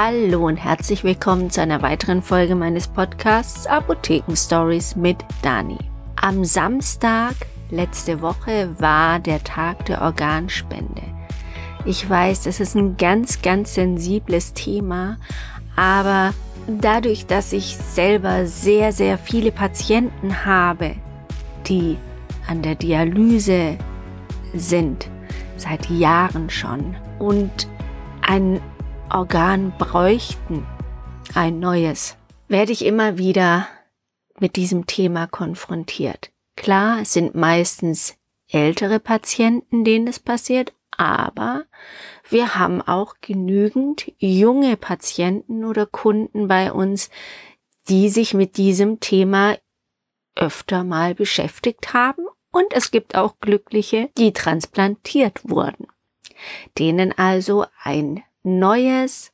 Hallo und herzlich willkommen zu einer weiteren Folge meines Podcasts Apotheken Stories mit Dani. Am Samstag letzte Woche war der Tag der Organspende. Ich weiß, das ist ein ganz, ganz sensibles Thema, aber dadurch, dass ich selber sehr, sehr viele Patienten habe, die an der Dialyse sind, seit Jahren schon, und ein Organ bräuchten, ein neues, werde ich immer wieder mit diesem Thema konfrontiert. Klar, es sind meistens ältere Patienten, denen es passiert, aber wir haben auch genügend junge Patienten oder Kunden bei uns, die sich mit diesem Thema öfter mal beschäftigt haben und es gibt auch Glückliche, die transplantiert wurden, denen also ein neues,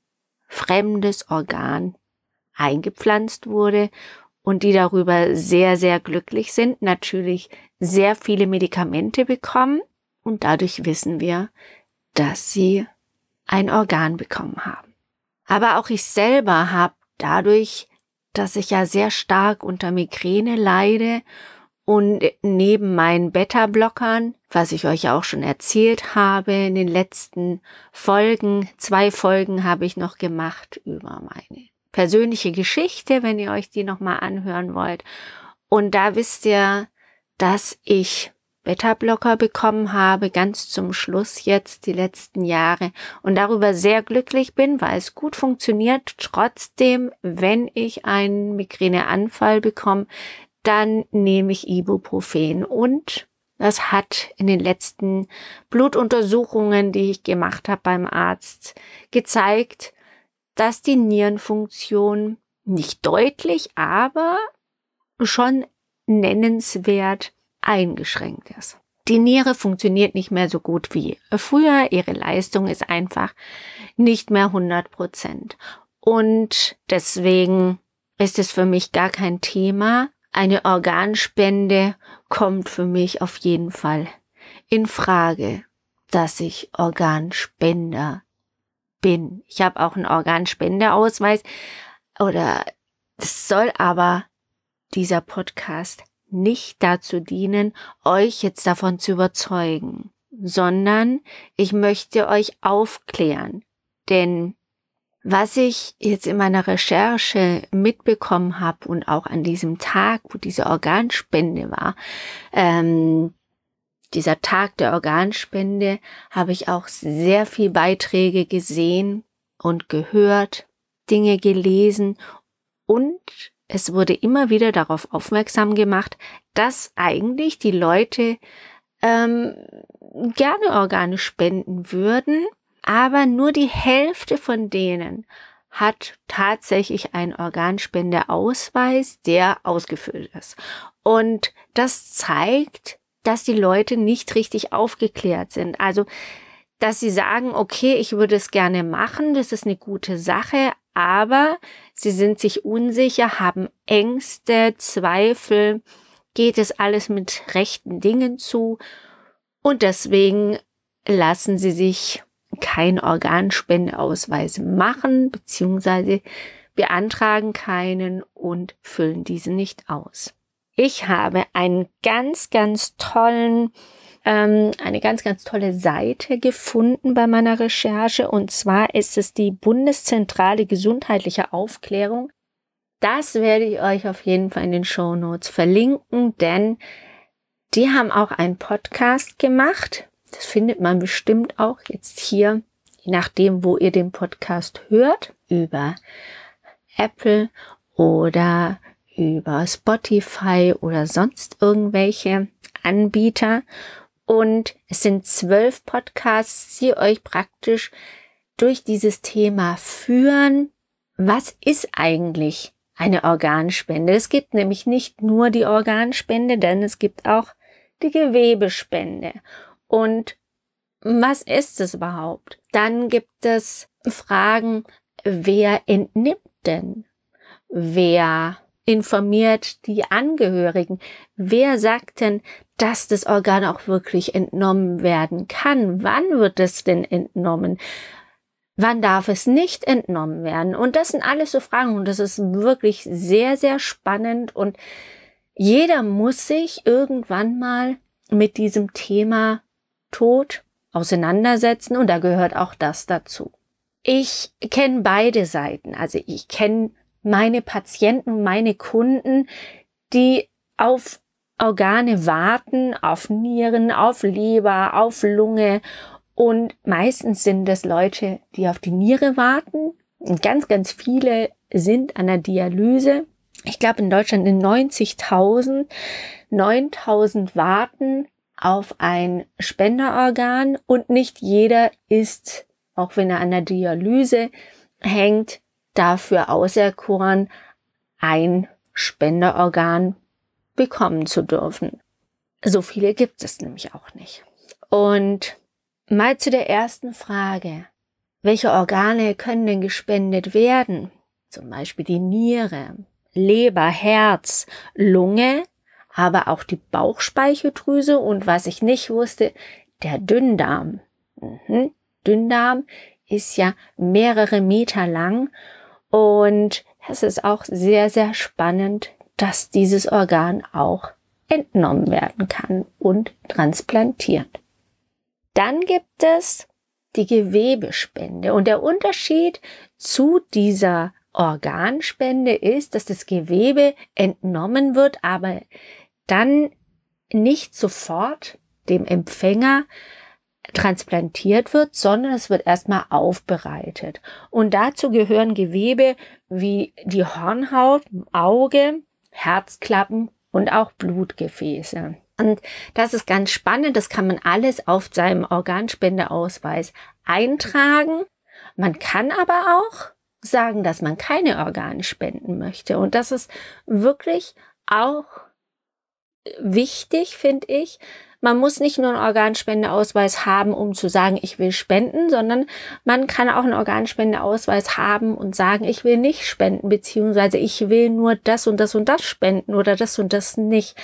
fremdes Organ eingepflanzt wurde und die darüber sehr, sehr glücklich sind, natürlich sehr viele Medikamente bekommen und dadurch wissen wir, dass sie ein Organ bekommen haben. Aber auch ich selber habe dadurch, dass ich ja sehr stark unter Migräne leide und neben meinen Beta-Blockern, was ich euch auch schon erzählt habe in den letzten Folgen, zwei Folgen habe ich noch gemacht über meine persönliche Geschichte, wenn ihr euch die nochmal anhören wollt. Und da wisst ihr, dass ich Beta-Blocker bekommen habe, ganz zum Schluss jetzt die letzten Jahre und darüber sehr glücklich bin, weil es gut funktioniert. Trotzdem, wenn ich einen Migräneanfall bekomme, dann nehme ich Ibuprofen und das hat in den letzten Blutuntersuchungen, die ich gemacht habe beim Arzt, gezeigt, dass die Nierenfunktion nicht deutlich, aber schon nennenswert eingeschränkt ist. Die Niere funktioniert nicht mehr so gut wie früher. Ihre Leistung ist einfach nicht mehr 100 Prozent. Und deswegen ist es für mich gar kein Thema, eine Organspende kommt für mich auf jeden Fall in Frage, dass ich Organspender bin. Ich habe auch einen Organspendeausweis oder es soll aber dieser Podcast nicht dazu dienen, euch jetzt davon zu überzeugen, sondern ich möchte euch aufklären. Denn was ich jetzt in meiner Recherche mitbekommen habe und auch an diesem Tag, wo diese Organspende war, ähm, dieser Tag der Organspende, habe ich auch sehr viel Beiträge gesehen und gehört, Dinge gelesen und es wurde immer wieder darauf aufmerksam gemacht, dass eigentlich die Leute ähm, gerne Organe spenden würden, aber nur die Hälfte von denen hat tatsächlich einen Organspendeausweis, der ausgefüllt ist. Und das zeigt, dass die Leute nicht richtig aufgeklärt sind. Also, dass sie sagen, okay, ich würde es gerne machen, das ist eine gute Sache, aber sie sind sich unsicher, haben Ängste, Zweifel, geht es alles mit rechten Dingen zu und deswegen lassen sie sich kein Organspendeausweis machen, beziehungsweise beantragen keinen und füllen diesen nicht aus. Ich habe einen ganz, ganz tollen, ähm, eine ganz, ganz tolle Seite gefunden bei meiner Recherche und zwar ist es die Bundeszentrale gesundheitliche Aufklärung. Das werde ich euch auf jeden Fall in den Show Notes verlinken, denn die haben auch einen Podcast gemacht das findet man bestimmt auch jetzt hier, je nachdem, wo ihr den Podcast hört, über Apple oder über Spotify oder sonst irgendwelche Anbieter. Und es sind zwölf Podcasts, die euch praktisch durch dieses Thema führen. Was ist eigentlich eine Organspende? Es gibt nämlich nicht nur die Organspende, denn es gibt auch die Gewebespende. Und was ist es überhaupt? Dann gibt es Fragen, wer entnimmt denn? Wer informiert die Angehörigen? Wer sagt denn, dass das Organ auch wirklich entnommen werden kann? Wann wird es denn entnommen? Wann darf es nicht entnommen werden? Und das sind alles so Fragen und das ist wirklich sehr, sehr spannend und jeder muss sich irgendwann mal mit diesem Thema Tod auseinandersetzen und da gehört auch das dazu. Ich kenne beide Seiten. Also ich kenne meine Patienten und meine Kunden, die auf Organe warten, auf Nieren, auf Leber, auf Lunge und meistens sind es Leute, die auf die Niere warten. Und ganz, ganz viele sind an der Dialyse. Ich glaube, in Deutschland in 90.000, 9.000 warten auf ein Spenderorgan und nicht jeder ist, auch wenn er an der Dialyse hängt, dafür auserkoren, ein Spenderorgan bekommen zu dürfen. So viele gibt es nämlich auch nicht. Und Mal zu der ersten Frage. Welche Organe können denn gespendet werden? Zum Beispiel die Niere, Leber, Herz, Lunge, aber auch die Bauchspeicheldrüse und was ich nicht wusste, der Dünndarm. Mhm. Dünndarm ist ja mehrere Meter lang und es ist auch sehr, sehr spannend, dass dieses Organ auch entnommen werden kann und transplantiert. Dann gibt es die Gewebespende. Und der Unterschied zu dieser Organspende ist, dass das Gewebe entnommen wird, aber dann nicht sofort dem Empfänger transplantiert wird, sondern es wird erstmal aufbereitet. Und dazu gehören Gewebe wie die Hornhaut, Auge, Herzklappen und auch Blutgefäße. Und das ist ganz spannend. Das kann man alles auf seinem Organspendeausweis eintragen. Man kann aber auch sagen, dass man keine Organe spenden möchte. Und das ist wirklich auch wichtig, finde ich. Man muss nicht nur einen Organspendeausweis haben, um zu sagen, ich will spenden, sondern man kann auch einen Organspendeausweis haben und sagen, ich will nicht spenden, beziehungsweise ich will nur das und das und das spenden oder das und das nicht.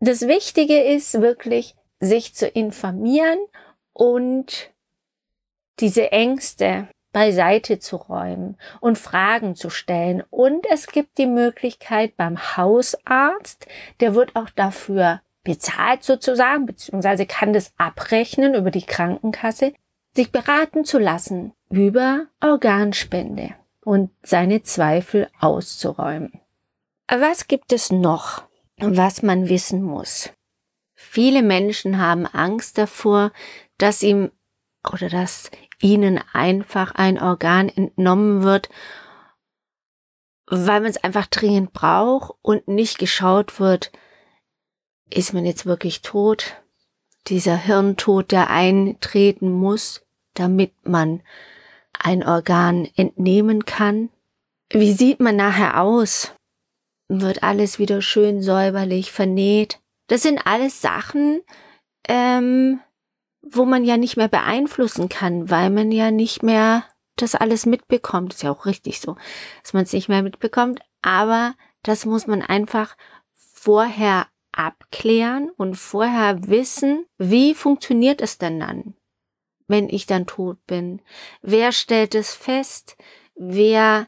Das Wichtige ist wirklich, sich zu informieren und diese Ängste beiseite zu räumen und Fragen zu stellen. Und es gibt die Möglichkeit beim Hausarzt, der wird auch dafür bezahlt sozusagen, beziehungsweise kann das abrechnen über die Krankenkasse, sich beraten zu lassen über Organspende und seine Zweifel auszuräumen. Was gibt es noch? was man wissen muss. Viele Menschen haben Angst davor, dass ihm oder dass ihnen einfach ein Organ entnommen wird, weil man es einfach dringend braucht und nicht geschaut wird, ist man jetzt wirklich tot? Dieser Hirntod, der eintreten muss, damit man ein Organ entnehmen kann. Wie sieht man nachher aus? wird alles wieder schön säuberlich vernäht. Das sind alles Sachen, ähm, wo man ja nicht mehr beeinflussen kann, weil man ja nicht mehr das alles mitbekommt. Ist ja auch richtig so, dass man es nicht mehr mitbekommt. Aber das muss man einfach vorher abklären und vorher wissen, wie funktioniert es denn dann, wenn ich dann tot bin? Wer stellt es fest? Wer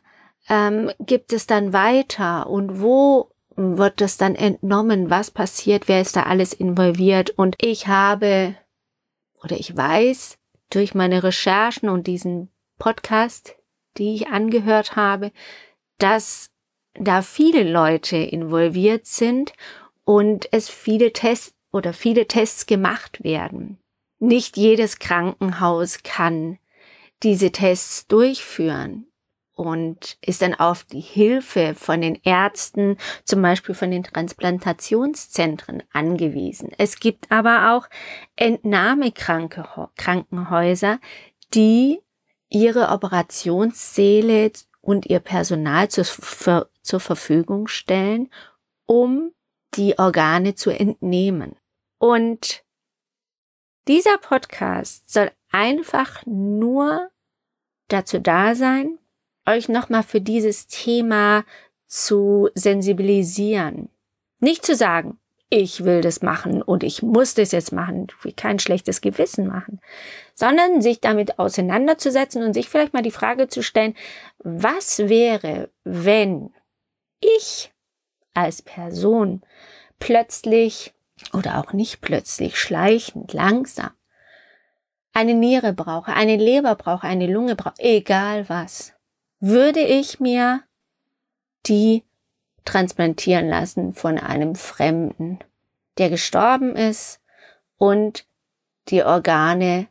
ähm, gibt es dann weiter und wo wird es dann entnommen? Was passiert? Wer ist da alles involviert? Und ich habe oder ich weiß durch meine Recherchen und diesen Podcast, die ich angehört habe, dass da viele Leute involviert sind und es viele Tests oder viele Tests gemacht werden. Nicht jedes Krankenhaus kann diese Tests durchführen und ist dann auf die Hilfe von den Ärzten, zum Beispiel von den Transplantationszentren angewiesen. Es gibt aber auch Entnahmekrankenhäuser, die ihre Operationssäle und ihr Personal zur, zur Verfügung stellen, um die Organe zu entnehmen. Und dieser Podcast soll einfach nur dazu da sein, euch nochmal für dieses Thema zu sensibilisieren. Nicht zu sagen, ich will das machen und ich muss das jetzt machen, wie kein schlechtes Gewissen machen, sondern sich damit auseinanderzusetzen und sich vielleicht mal die Frage zu stellen, was wäre, wenn ich als Person plötzlich oder auch nicht plötzlich, schleichend, langsam eine Niere brauche, eine Leber brauche, eine Lunge brauche, egal was, würde ich mir die transplantieren lassen von einem Fremden, der gestorben ist und die Organe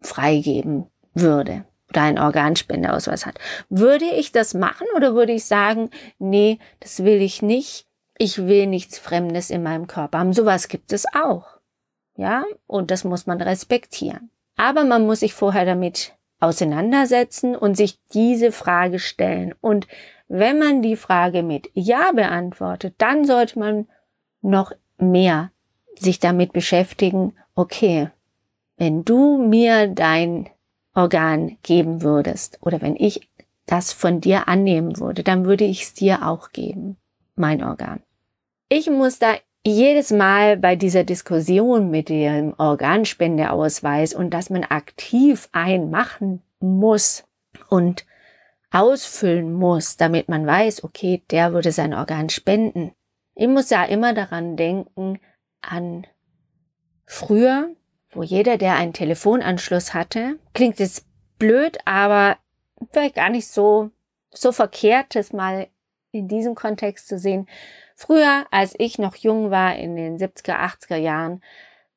freigeben würde oder einen Organspendeausweis hat. Würde ich das machen oder würde ich sagen, nee, das will ich nicht. Ich will nichts Fremdes in meinem Körper haben. Sowas gibt es auch. Ja, und das muss man respektieren. Aber man muss sich vorher damit auseinandersetzen und sich diese Frage stellen. Und wenn man die Frage mit Ja beantwortet, dann sollte man noch mehr sich damit beschäftigen, okay, wenn du mir dein Organ geben würdest oder wenn ich das von dir annehmen würde, dann würde ich es dir auch geben, mein Organ. Ich muss da jedes Mal bei dieser Diskussion mit dem Organspendeausweis und dass man aktiv einmachen muss und ausfüllen muss, damit man weiß, okay, der würde sein Organ spenden. Ich muss ja immer daran denken, an früher, wo jeder, der einen Telefonanschluss hatte, klingt jetzt blöd, aber vielleicht gar nicht so, so verkehrt, das mal in diesem Kontext zu sehen. Früher, als ich noch jung war, in den 70er, 80er Jahren,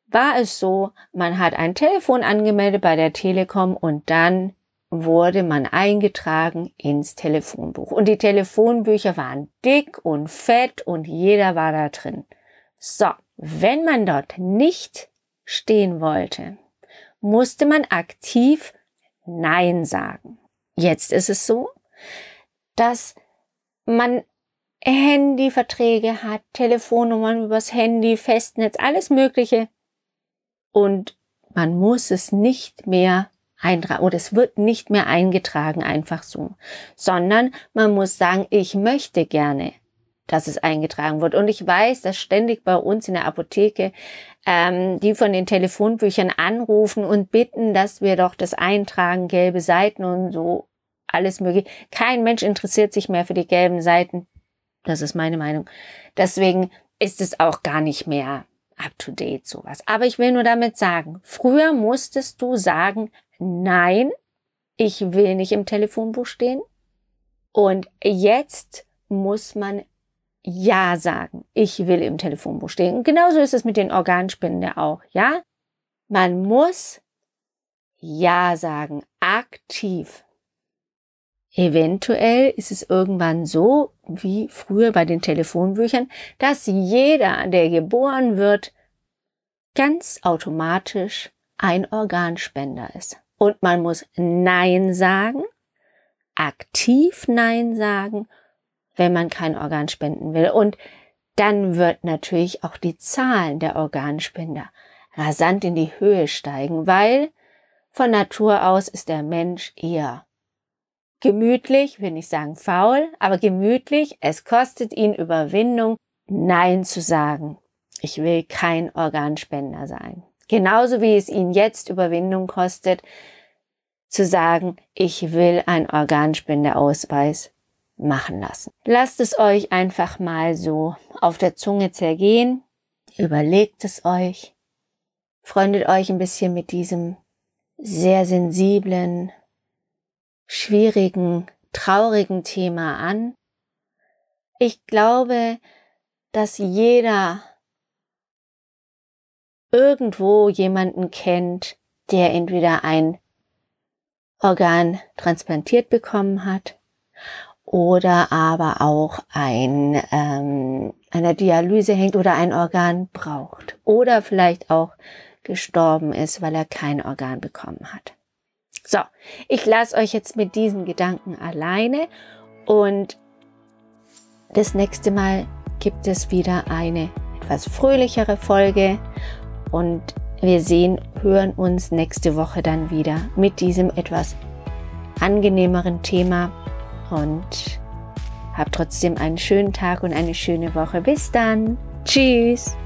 war es so, man hat ein Telefon angemeldet bei der Telekom und dann wurde man eingetragen ins Telefonbuch. Und die Telefonbücher waren dick und fett und jeder war da drin. So, wenn man dort nicht stehen wollte, musste man aktiv Nein sagen. Jetzt ist es so, dass man Handyverträge hat, Telefonnummern übers Handy, Festnetz, alles Mögliche. Und man muss es nicht mehr eintragen oder es wird nicht mehr eingetragen einfach so, sondern man muss sagen, ich möchte gerne, dass es eingetragen wird. Und ich weiß, dass ständig bei uns in der Apotheke ähm, die von den Telefonbüchern anrufen und bitten, dass wir doch das eintragen, gelbe Seiten und so alles mögliche. Kein Mensch interessiert sich mehr für die gelben Seiten. Das ist meine Meinung. Deswegen ist es auch gar nicht mehr up to date sowas. Aber ich will nur damit sagen, früher musstest du sagen, nein, ich will nicht im Telefonbuch stehen. Und jetzt muss man ja sagen, ich will im Telefonbuch stehen. Und genauso ist es mit den Organspende auch, ja? Man muss ja sagen, aktiv. Eventuell ist es irgendwann so, wie früher bei den Telefonbüchern, dass jeder, der geboren wird, ganz automatisch ein Organspender ist. Und man muss Nein sagen, aktiv Nein sagen, wenn man kein Organ spenden will. Und dann wird natürlich auch die Zahlen der Organspender rasant in die Höhe steigen, weil von Natur aus ist der Mensch eher gemütlich, will nicht sagen faul, aber gemütlich. Es kostet ihn Überwindung, Nein zu sagen. Ich will kein Organspender sein. Genauso wie es ihn jetzt Überwindung kostet, zu sagen, ich will einen Organspendeausweis machen lassen. Lasst es euch einfach mal so auf der Zunge zergehen, überlegt es euch, freundet euch ein bisschen mit diesem sehr sensiblen, schwierigen, traurigen Thema an. Ich glaube, dass jeder irgendwo jemanden kennt, der entweder ein Organ transplantiert bekommen hat oder aber auch ein, ähm, einer Dialyse hängt oder ein Organ braucht oder vielleicht auch gestorben ist, weil er kein Organ bekommen hat. So, ich lasse euch jetzt mit diesen Gedanken alleine und das nächste Mal gibt es wieder eine etwas fröhlichere Folge und wir sehen, hören uns nächste Woche dann wieder mit diesem etwas angenehmeren Thema und habt trotzdem einen schönen Tag und eine schöne Woche. Bis dann! Tschüss!